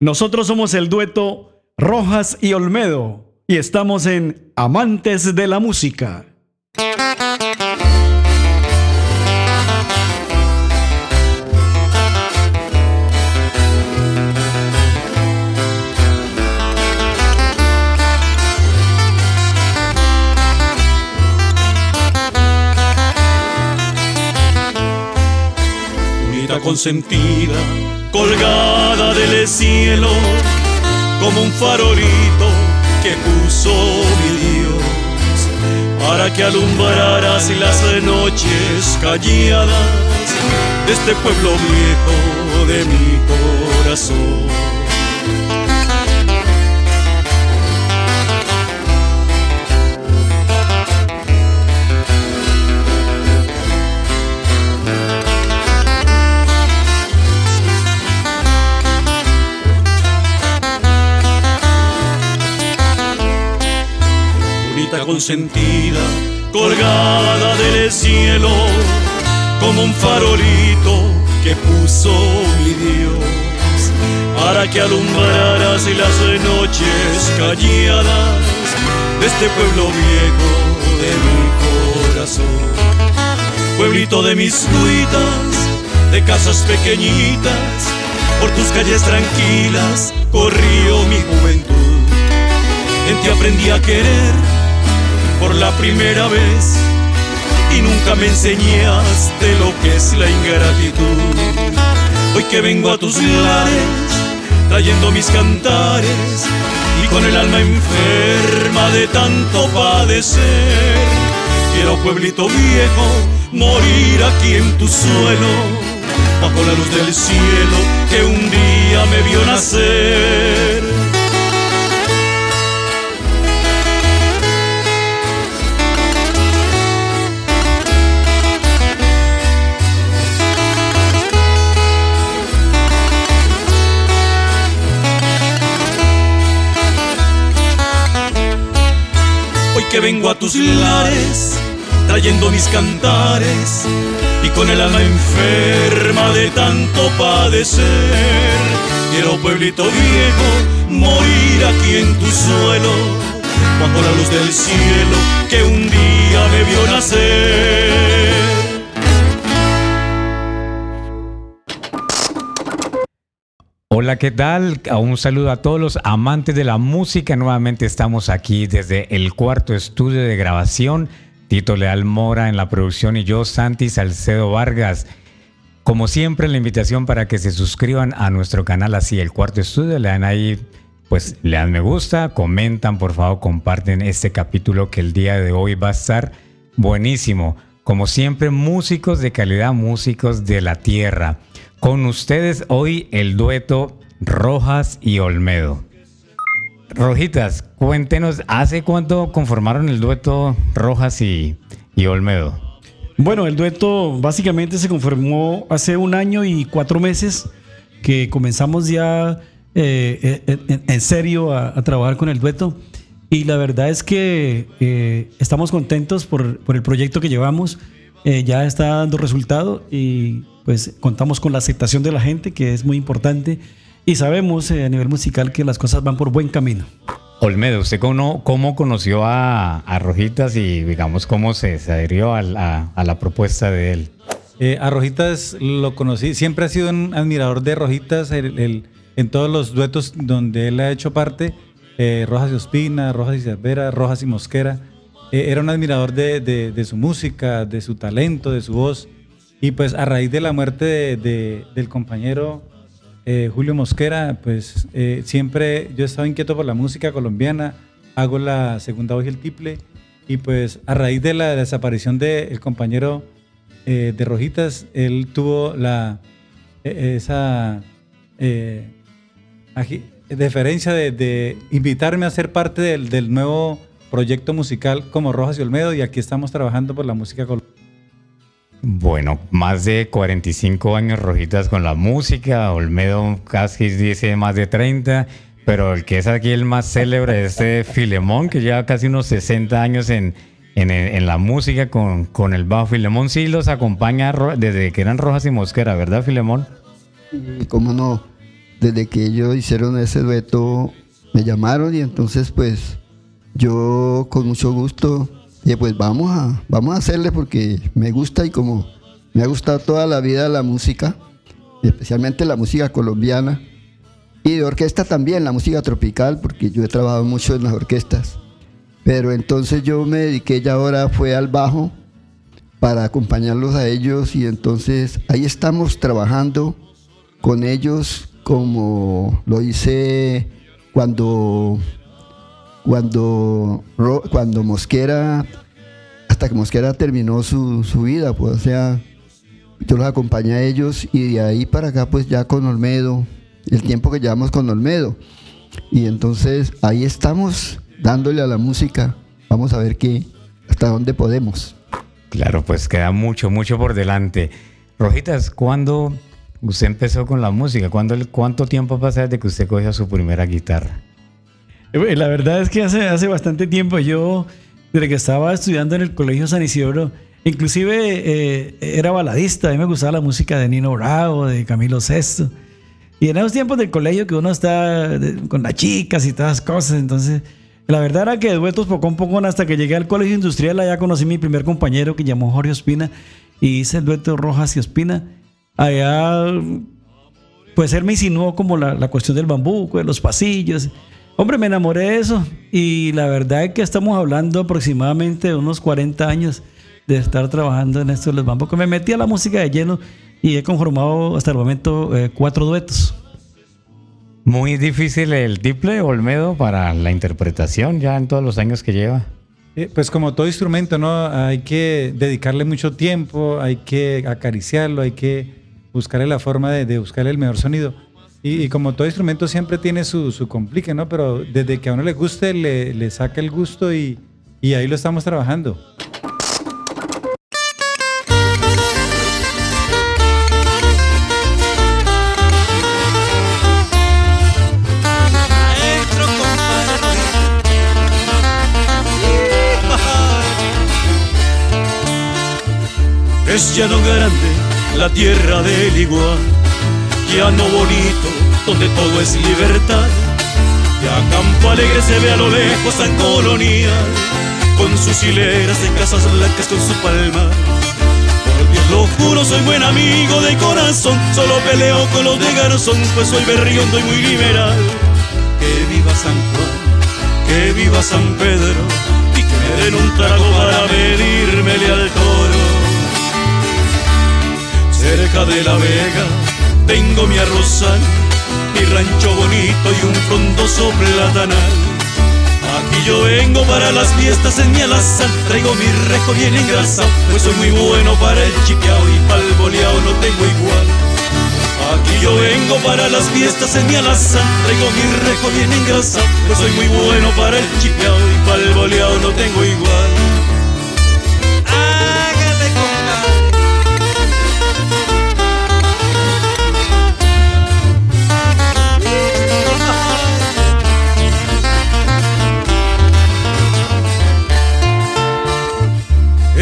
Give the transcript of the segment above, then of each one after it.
Nosotros somos el dueto Rojas y Olmedo y estamos en Amantes de la Música. Consentida, colgada del cielo, como un farolito que puso mi Dios, para que alumbraras las noches calladas de este pueblo viejo de mi corazón. Consentida, colgada del cielo, como un farolito que puso mi Dios, para que alumbraras las noches calladas de este pueblo viejo de mi corazón. Pueblito de mis cuitas, de casas pequeñitas, por tus calles tranquilas corrió mi juventud. En ti aprendí a querer por la primera vez y nunca me enseñaste lo que es la ingratitud. Hoy que vengo a tus lares, trayendo mis cantares y con el alma enferma de tanto padecer, quiero pueblito viejo morir aquí en tu suelo, bajo la luz del cielo que un día me vio nacer. Que vengo a tus lares, trayendo mis cantares y con el alma enferma de tanto padecer. Quiero pueblito viejo morir aquí en tu suelo, bajo la luz del cielo que un día me vio nacer. Hola, ¿qué tal? Un saludo a todos los amantes de la música. Nuevamente estamos aquí desde el cuarto estudio de grabación. Tito Leal Mora en la producción y yo, Santi Salcedo Vargas. Como siempre, la invitación para que se suscriban a nuestro canal así, el cuarto estudio. Le dan ahí, pues le dan me gusta, comentan, por favor, comparten este capítulo que el día de hoy va a estar buenísimo. Como siempre, músicos de calidad, músicos de la tierra. Con ustedes hoy el dueto Rojas y Olmedo. Rojitas, cuéntenos, ¿hace cuánto conformaron el dueto Rojas y, Olmedo? Bueno, el dueto básicamente se conformó hace un año y cuatro meses que comenzamos ya eh, eh, en, serio a, trabajar con el dueto. Y la verdad es que eh, estamos contentos por, por, el proyecto que llevamos. Ya está dando resultado y pues contamos con la aceptación de la gente, que es muy importante, y sabemos eh, a nivel musical que las cosas van por buen camino. Olmedo, ¿usted cómo, cómo conoció a, Rojitas y digamos cómo se, adhirió a la, propuesta de él? Eh, a Rojitas lo conocí, siempre ha sido un admirador de Rojitas en todos los duetos donde él ha hecho parte, eh, Rojas y Ospina, Rojas y Cervera, Rojas y Mosquera. Era un admirador de, de, su música, de su talento, de su voz. Y pues a raíz de la muerte de, del compañero eh, Julio Mosquera, pues eh, siempre yo he estado inquieto por la música colombiana, hago la segunda voz y el tiple, y pues a raíz de la desaparición del compañero eh, de Rojitas, él tuvo e, esa deferencia de, de, invitarme a ser parte del nuevo proyecto musical como Rojas y Olmedo, y aquí estamos trabajando por la música colombiana. Bueno, más de 45 años rojitas con la música, Olmedo casi dice más de 30, pero el que es aquí el más célebre es este Filemón, que lleva casi unos 60 años en, en, en la música con, con el bajo. Filemón sí los acompaña desde que eran Rojas y Mosquera, ¿verdad, Filemón? Y cómo no, desde que ellos hicieron ese dueto, me llamaron y entonces pues yo con mucho gusto dije pues vamos a, vamos a hacerle porque me gusta y como me ha gustado toda la vida la música, especialmente la música colombiana y de orquesta también, la música tropical, porque yo he trabajado mucho en las orquestas. Pero entonces yo me dediqué ya ahora fue al bajo para acompañarlos a ellos y entonces ahí estamos trabajando con ellos como lo hice cuando cuando cuando Mosquera hasta que Mosquera terminó su, su vida pues o sea yo los acompañé a ellos y de ahí para acá pues ya con Olmedo el tiempo que llevamos con Olmedo y entonces ahí estamos dándole a la música vamos a ver qué hasta dónde podemos Claro, pues queda mucho, mucho por delante. Rojitas, ¿cuándo usted empezó con la música? ¿Cuándo, ¿Cuánto tiempo pasa desde que usted cogió su primera guitarra? Eh, La verdad es que hace, hace bastante tiempo yo, desde que estaba estudiando en el Colegio San Isidro, inclusive eh, era baladista, a mí me gustaba la música de Nino Bravo, de Camilo Sesto. Y en esos tiempos del colegio que uno está con las chicas y todas las cosas, entonces la verdad era que de duetos poco a poco hasta que llegué al colegio industrial, allá conocí mi primer compañero que llamó Jorge Ospina y hice el dueto Rojas y Ospina. Allá pues él me insinuó como la, la cuestión del bambuco, de los pasillos. Hombre, me enamoré de eso. Y la verdad es que estamos hablando aproximadamente de unos 40 años de estar trabajando en esto de los bambucos. Me metí a la música de lleno y he conformado hasta el momento eh, cuatro duetos. Muy difícil el tiple Olmedo para la interpretación ya en todos los años que lleva. Eh, Pues como todo instrumento, ¿no? Hay que dedicarle mucho tiempo, hay que acariciarlo, hay que buscarle la forma de, de buscarle el mejor sonido. Y, como todo instrumento siempre tiene su, su complique, ¿no? Pero desde que a uno le guste, le, saca el gusto y, ahí lo estamos trabajando. Es llano grande la tierra del igual, llano bonito donde todo es libertad. Ya campo alegre se ve a lo lejos tan colonial, con sus hileras de casas blancas con su palmar. Por Dios lo juro, soy buen amigo de corazón, solo peleo con los de garzón, pues soy berriondo y muy liberal. Que viva San Juan, que viva San Pedro, y que me den un trago para medírmele al toro. Cerca de la vega tengo mi arrozal, mi rancho bonito y un frondoso platanal. Aquí yo vengo para las fiestas en mi alazán, traigo mi rejo bien engrasado, pues soy muy bueno para el chipeao y pa'l boleao no tengo igual. Aquí yo vengo para las fiestas en mi alazán, traigo mi rejo bien engrasado, pues soy muy bueno para el chipeao y pa'l boleao no tengo igual.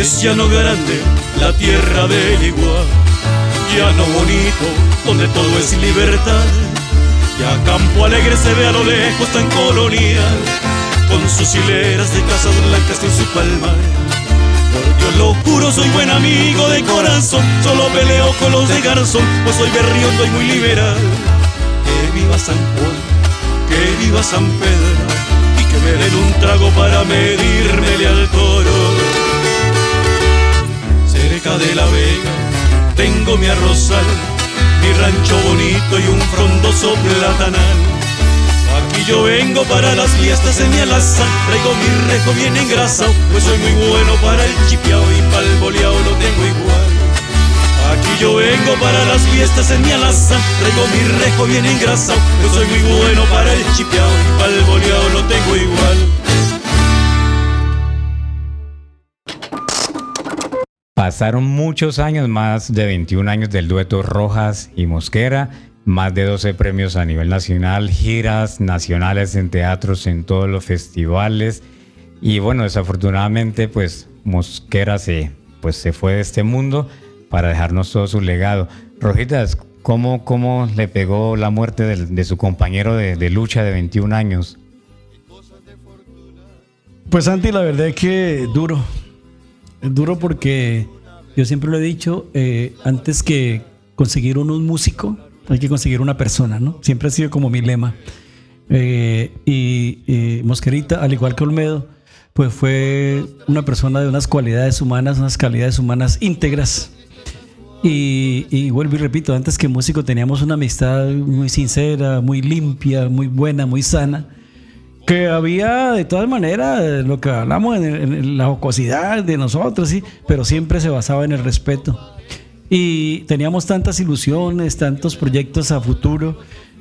Es llano grande, la tierra del igual, llano bonito, donde todo es libertad. Ya campo alegre se ve a lo lejos tan colonial, con sus hileras de casas blancas con su palmar. Por Dios lo juro, soy buen amigo de corazón, solo peleo con los de garzón, pues soy berriondo y muy liberal. Que viva San Juan, que viva San Pedro, y que me den un trago para medírmele al toro de la vega tengo mi arrozal, mi rancho bonito y un frondoso platanal. Aquí yo vengo para las fiestas en mi alazán, traigo mi rejo bien engrasado, pues soy muy bueno para el chipeao y pa'l boleao no tengo igual. Aquí yo vengo para las fiestas en mi alazán, traigo mi rejo bien engrasado, pues soy muy bueno para el chipeao y pa'l boleao no tengo igual. Pasaron muchos años, más de 21 años del dueto Rojas y Mosquera, más de 12 premios a nivel nacional, giras nacionales en teatros, en todos los festivales. Y bueno, desafortunadamente, pues Mosquera se, pues, se fue de este mundo para dejarnos todo su legado. Rojitas, ¿cómo, cómo le pegó la muerte de, su compañero de, de lucha de 21 años? Pues Santi, la verdad es que duro. Duro porque yo siempre lo he dicho, eh, antes que conseguir un músico, hay que conseguir una persona, ¿no? Siempre ha sido como mi lema. Eh, y, y Mosquerita, al igual que Olmedo, pues fue una persona de unas cualidades humanas, unas calidades humanas íntegras. Y, y vuelvo y repito, antes que músico teníamos una amistad muy sincera, muy limpia, muy buena, muy sana. Que había de todas maneras lo que hablamos en la jocosidad de nosotros, sí, pero siempre se basaba en el respeto. Y teníamos tantas ilusiones, tantos proyectos a futuro.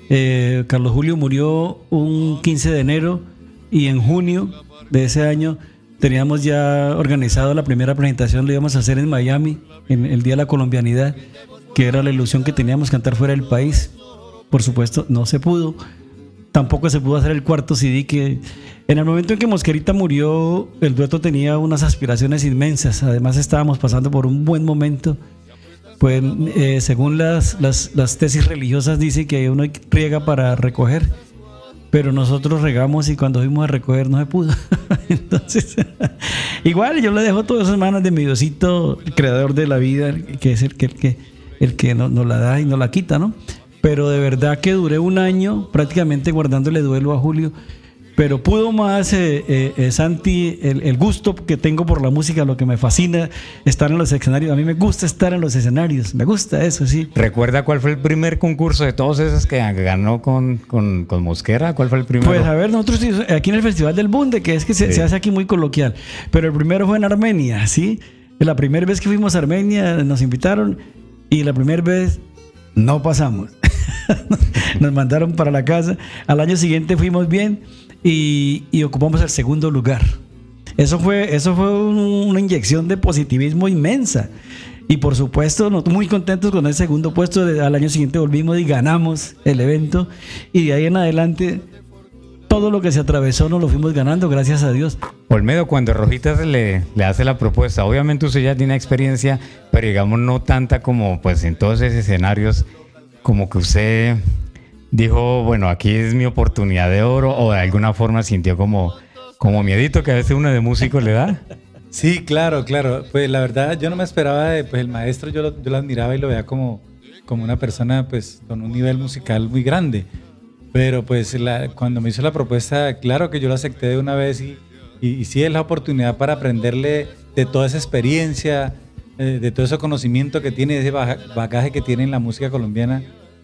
Eh, Carlos Julio murió un 15 de enero y en junio de ese año teníamos ya organizado la primera presentación, lo íbamos a hacer en Miami, en el Día de la Colombianidad, que era la ilusión que teníamos cantar fuera del país. Por supuesto, no se pudo tampoco se pudo hacer el cuarto CD que en el momento en que Mosquerita murió el dueto tenía unas aspiraciones inmensas. Además estábamos pasando por un buen momento. Pues eh, según las, las, tesis religiosas dice que uno riega para recoger pero nosotros regamos y cuando fuimos a recoger no se pudo. Entonces igual yo le dejo eso en manos de mi Diosito el creador de la vida que es el que, el que, el que no- nos la da y nos la quita no pero de verdad que duré un año prácticamente guardándole duelo a Julio. Pero pudo más, eh, eh, eh, Santi, el, el gusto que tengo por la música, lo que me fascina, estar en los escenarios. A mí me gusta estar en los escenarios, me gusta eso, sí. ¿Recuerda cuál fue el primer concurso de todos esos que ganó con, con, con Mosquera? ¿Cuál fue el primero? Pues a ver, nosotros aquí en el Festival del Bunde, que es que se, Sí. se hace aquí muy coloquial, pero el primero fue en Armenia, ¿sí? La primera vez que fuimos a Armenia nos invitaron y la primera vez no pasamos. nos mandaron para la casa. Al año siguiente fuimos bien y, y ocupamos el segundo lugar. Eso fue, eso fue un- una inyección de positivismo inmensa. Y por supuesto, muy contentos con el segundo puesto. Al año siguiente volvimos y ganamos el evento. Y de ahí en adelante, todo lo que se atravesó nos lo fuimos ganando, gracias a Dios. Olmedo, cuando Rojitas le, le hace la propuesta, obviamente usted ya tiene experiencia, pero digamos no tanta como pues en todos esos escenarios, como que usted dijo, bueno, aquí es mi oportunidad de oro, o de alguna forma sintió como, como miedito que a veces uno de músico le da. Sí, claro, claro. Pues la verdad, yo no me esperaba de, pues el maestro, yo lo, yo lo admiraba y lo veía como, como una persona, pues, con un nivel musical muy grande. Pero pues la- cuando me hizo la propuesta, claro que yo lo acepté de una vez y, y, sí es la oportunidad para aprenderle de toda esa experiencia, de todo ese conocimiento que tiene, ese bagaje que tiene en la música colombiana.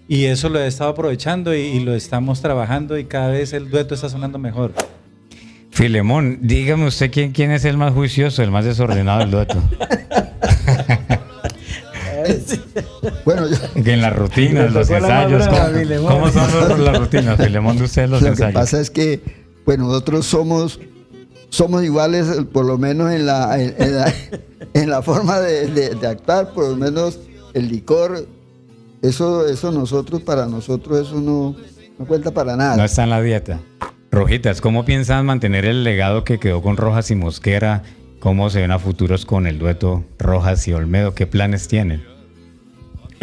Y eso lo he estado aprovechando y, y lo estamos trabajando y cada vez el dueto está sonando mejor. Filemón, dígame usted quién, quién es el más juicioso, el más desordenado del dueto. Bueno, yo- Que en las rutinas, los ensayos, ¿cómo, son los- las rutinas, Filemón, de ustedes los lo que ensayos? pasa es que, pues nosotros somos, somos iguales, eh, por lo menos en la, en, en la, en la forma de, de- de actuar, por lo menos el licor, eso, eso nosotros, para nosotros, eso no, no cuenta para nada. No está en la dieta. Rojitas, ¿cómo piensan mantener el legado que quedó con Rojas y Mosquera? ¿Cómo se ven a futuros con el dueto Rojas y Olmedo? ¿Qué planes tienen?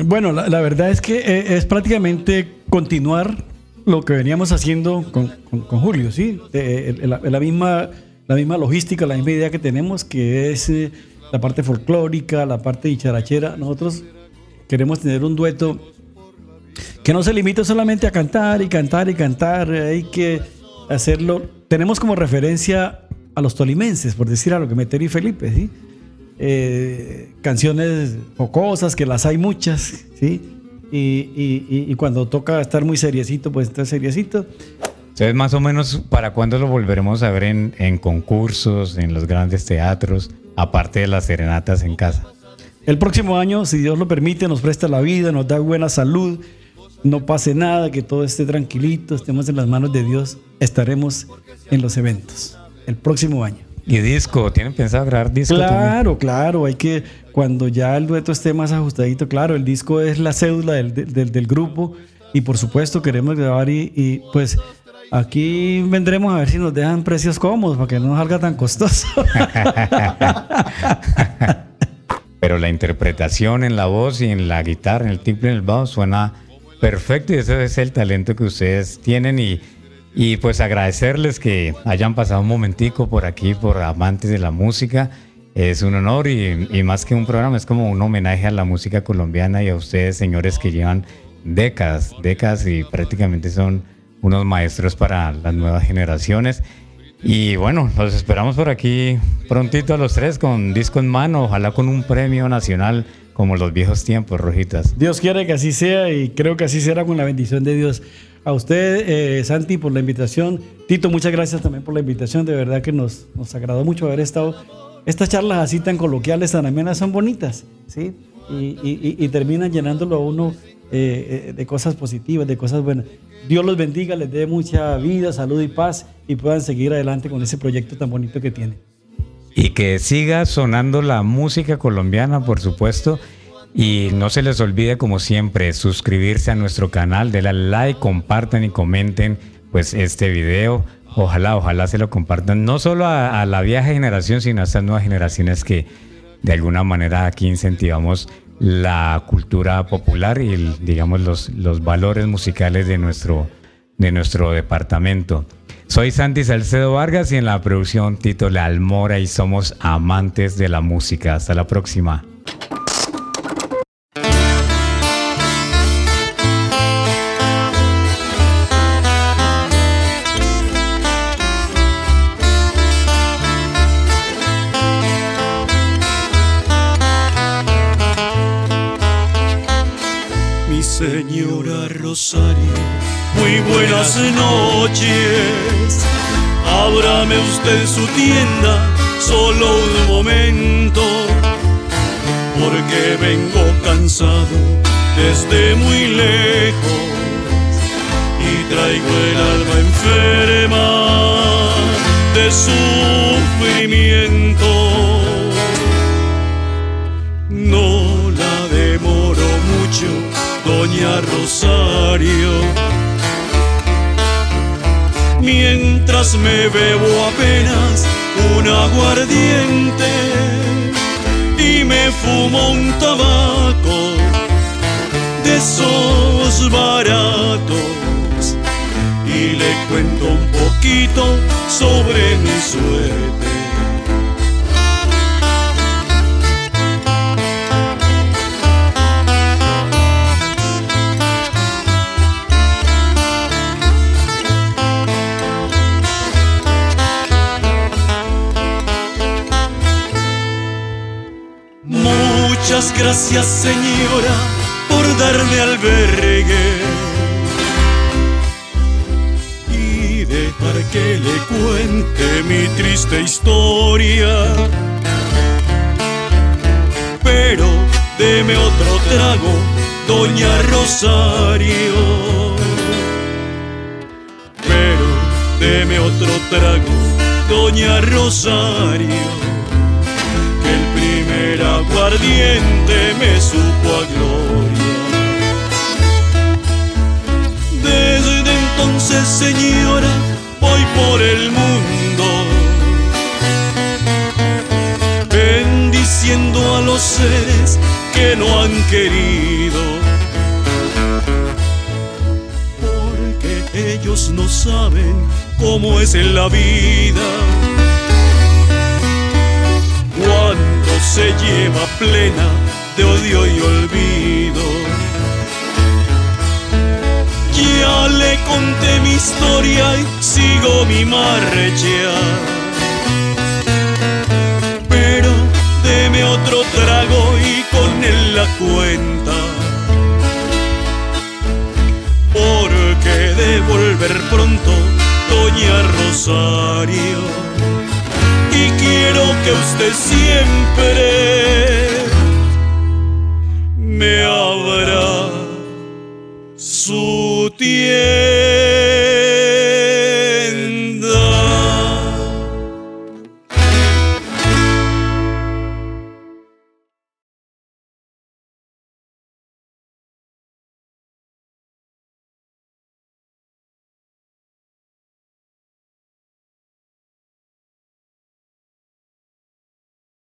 Bueno, la, la verdad es que eh, es prácticamente continuar lo que veníamos haciendo con, con- con Julio, ¿sí? Eh, eh, la, la misma, la misma logística, la misma idea que tenemos, que es eh, la parte folclórica, la parte dicharachera. Nosotros queremos tener un dueto que no se limite solamente a cantar y cantar y cantar, hay que hacerlo. Tenemos como referencia a los tolimenses, por decir algo, que Meterio y Felipe, ¿sí? Eh, canciones jocosas, que las hay muchas, ¿sí? Y, y- y- cuando toca estar muy seriecito, pues estar seriecito. Entonces, más o menos, ¿para cuándo lo volveremos a ver en, en concursos, en los grandes teatros, aparte de las serenatas en casa? El próximo año, si Dios lo permite, nos presta la vida, nos da buena salud, no pase nada, que todo esté tranquilito, estemos en las manos de Dios, estaremos en los eventos el próximo año. ¿Y disco? ¿Tienen pensado grabar disco también? Claro, claro, hay que, cuando ya el dueto esté más ajustadito, claro, el disco es la cédula del, del- del grupo y por supuesto queremos grabar y, y, pues Aquí vendremos a ver si nos dejan precios cómodos para que no nos salga tan costoso. Pero la interpretación en la voz y en la guitarra, en el timbre, en el bajo suena perfecto y ese es el talento que ustedes tienen y, y pues agradecerles que hayan pasado un momentico por aquí, por amantes de la música. Es un honor y, y más que un programa, es como un homenaje a la música colombiana y a ustedes, señores, que llevan décadas, décadas y prácticamente son unos maestros para las nuevas generaciones. Y bueno, los esperamos por aquí prontito a los tres con disco en mano, ojalá con un premio nacional como los viejos tiempos, Rojitas. Dios quiere que así sea y creo que así será con la bendición de Dios. A usted, eh, Santi, por la invitación. Tito, muchas gracias también por la invitación. De verdad que nos, nos agradó mucho haber estado. Estas charlas así tan coloquiales, tan amenas, son bonitas, ¿sí? Y, y- y terminan llenándolo a uno eh, eh, de cosas positivas, de cosas buenas. Dios los bendiga, les dé mucha vida, salud y paz y puedan seguir adelante con ese proyecto tan bonito que tienen. Y que siga sonando la música colombiana, por supuesto. Y no se les olvide, como siempre, suscribirse a nuestro canal, denle like, compartan y comenten pues este video. Ojalá, ojalá se lo compartan, no solo a, a la vieja generación, sino a estas nuevas generaciones que de alguna manera aquí incentivamos la cultura popular y digamos los, los valores musicales de nuestro, de nuestro departamento. Soy Santi Salcedo Vargas y en la producción Tito Leal Mora y somos amantes de la música. Hasta la próxima. Muy buenas noches. Ábrame usted su tienda, solo un momento, porque vengo cansado desde muy lejos y traigo el alma enferma de sufrimiento. Doña Rosario. Mientras me bebo apenas un aguardiente y me fumo un tabaco de esos baratos y le cuento un poquito sobre mi suerte. Gracias señora por darme albergue y dejar que le cuente mi triste historia. Pero deme otro trago, doña Rosario. Pero deme otro trago, doña Rosario el aguardiente me supo a gloria. Desde entonces, señora, voy por el mundo, bendiciendo a los seres que no han querido. Porque ellos no saben cómo es en la vida cuando se lleva plena de odio y olvido. Ya le conté mi historia y sigo mi marcha. Pero deme otro trago y con él la cuenta. Porque de volver pronto, doña Rosario que usted siempre me abra su tienda.